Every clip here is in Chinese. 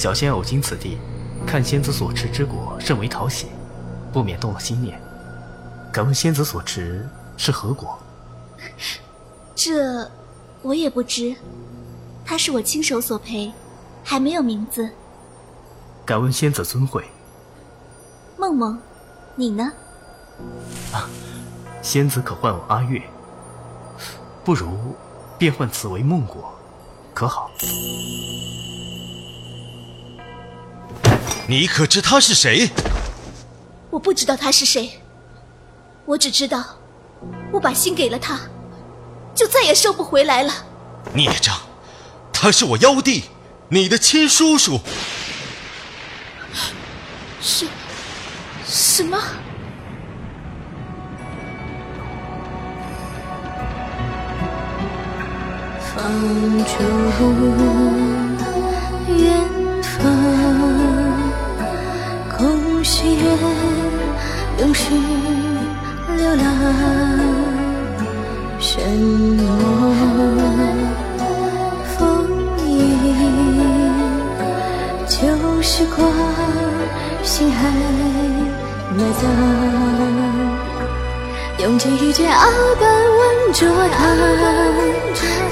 小仙偶经此地，看仙子所持之果甚为讨喜，不免动了心念。敢问仙子所持是何果？这我也不知，他是我亲手所培，还没有名字。敢问仙子尊讳？梦梦，你呢？啊，仙子可唤我阿月。不如变换此为梦果，可好？你可知他是谁？我不知道他是谁，我只知道，我把心给了他，就再也收不回来了。孽障，他是我妖帝，你的亲叔叔。是，什么？放逐远岁月，永世流浪。什么风影？旧时光，心海埋葬。用尽一切傲般问着他，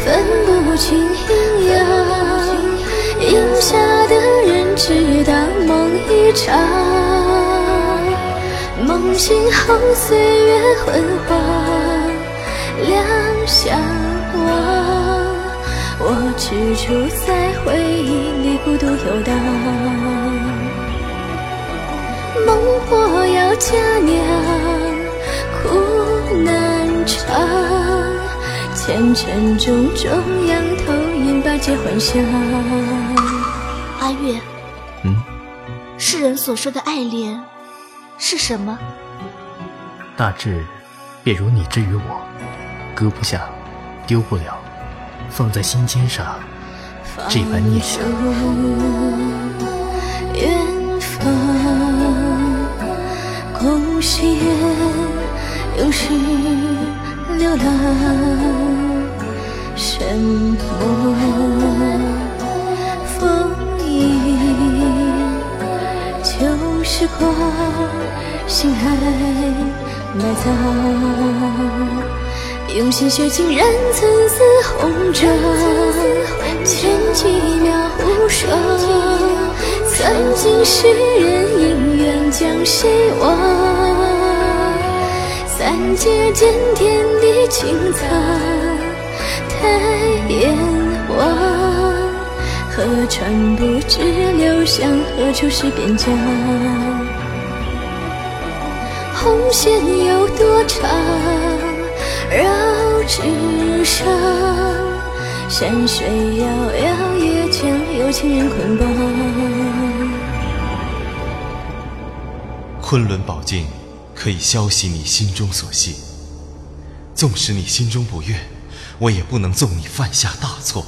分不清阴阳。饮下的人知道梦一场，梦醒后岁月昏黄，两相望。我只处在回忆里孤独游荡，孟婆要嫁娘。苦难长，前尘种种仰头饮八戒幻想。阿月，嗯，世人所说的爱恋是什么？大致便如你之于我，割不下，丢不了，放在心尖上，这般念想。远方，流浪，影？旧时光，心海埋葬。用心血浸染层丝红妆，千几秒无双。曾经世人因缘将谁忘？三界间，天地清苍，太阎王，河川不知流向何处是边疆？红线有多长？绕纸上，山水遥遥，也将有情人捆绑。昆仑宝镜。可以消息你心中所系，纵使你心中不悦，我也不能纵你犯下大错。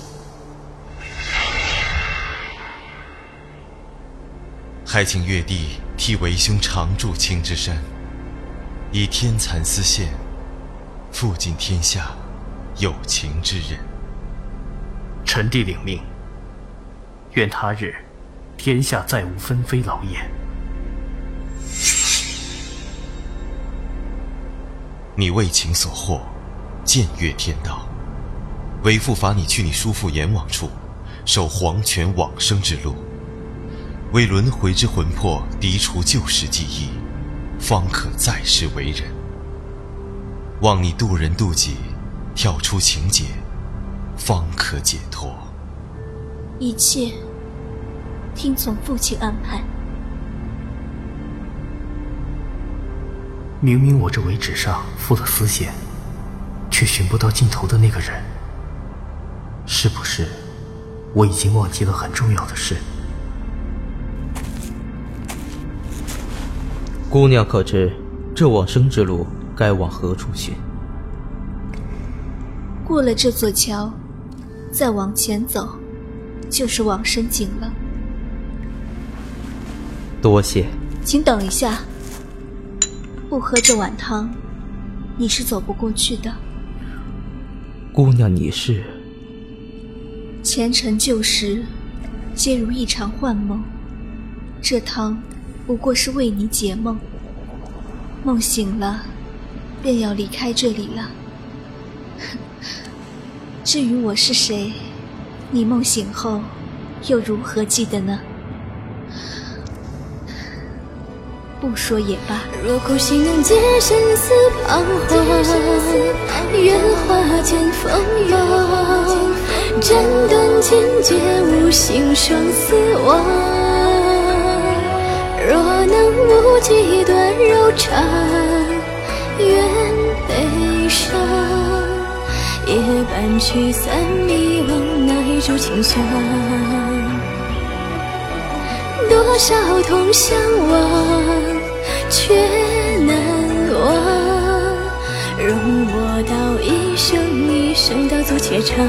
还请月帝替为兄常驻青之山，以天蚕丝线，付尽天下有情之人。臣弟领命。愿他日天下再无纷飞劳燕。你为情所惑，僭越天道，为父罚你去你叔父阎王处，守黄泉往生之路，为轮回之魂魄涤除旧时记忆，方可再世为人。望你渡人渡己，跳出情劫，方可解脱。一切听从父亲安排。明明我这尾指上附了丝线，却寻不到尽头的那个人。是不是我已经忘记了很重要的事？姑娘可知这往生之路该往何处寻？过了这座桥，再往前走，就是往生井了。多谢。请等一下。不喝这碗汤，你是走不过去的。姑娘，你是？前尘旧事，皆如一场幻梦。这趟不过是为你解梦，梦醒了，便要离开这里了。至于我是谁，你梦醒后又如何记得呢？不说也罢。若苦心能解生死彷徨，愿化剑锋芒，斩断千劫无形双死亡。若能无极断柔肠，愿悲伤，也伴驱散迷惘那一株清香。多少痛相望，却难忘。容我道一声一生，道阻且长。